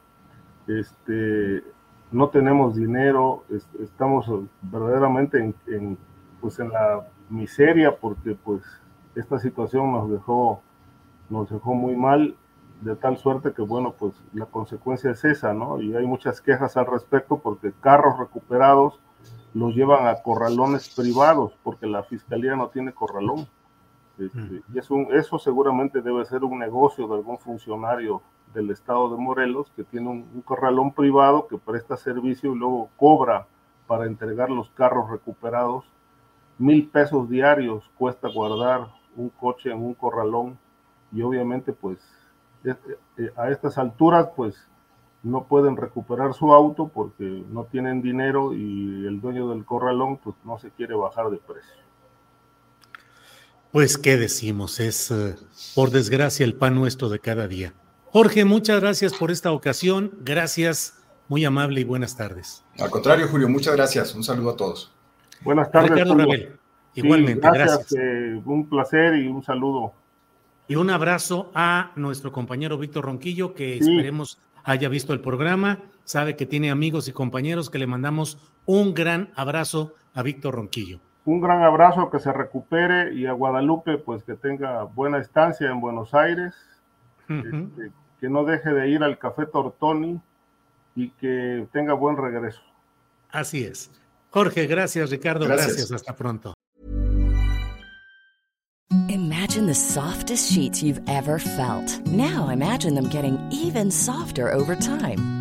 este, no tenemos dinero, estamos verdaderamente en, pues en la miseria porque pues esta situación nos dejó, nos dejó muy mal, de tal suerte que bueno, pues la consecuencia es esa, ¿no? Y hay muchas quejas al respecto porque carros recuperados los llevan a corralones privados porque la fiscalía no tiene corralón. Este, y es un, eso seguramente debe ser un negocio de algún funcionario del estado de Morelos que tiene un, corralón privado que presta servicio y luego cobra para entregar los carros recuperados. Mil pesos diarios cuesta guardar un coche en un corralón y obviamente pues eh, a estas alturas pues no pueden recuperar su auto porque no tienen dinero y el dueño del corralón pues no se quiere bajar de precio. Pues, ¿qué decimos? Es, eh, por desgracia, el pan nuestro de cada día. Jorge, muchas gracias por esta ocasión. Gracias, muy amable y buenas tardes. Al contrario, Julio, muchas gracias. Un saludo a todos. Buenas tardes. Ricardo igualmente, gracias. Eh, un placer y un saludo. Y un abrazo a nuestro compañero Víctor Ronquillo, que esperemos haya visto el programa. Sabe que tiene amigos y compañeros que le mandamos un gran abrazo a Víctor Ronquillo un gran abrazo, que se recupere y a Guadalupe pues que tenga buena estancia en Buenos Aires, este, que no deje de ir al Café Tortoni y que tenga buen regreso. Así es. Jorge, gracias Ricardo, gracias, gracias. hasta pronto. Imagine the softest sheets you've ever felt. Now imagine them getting even softer over time.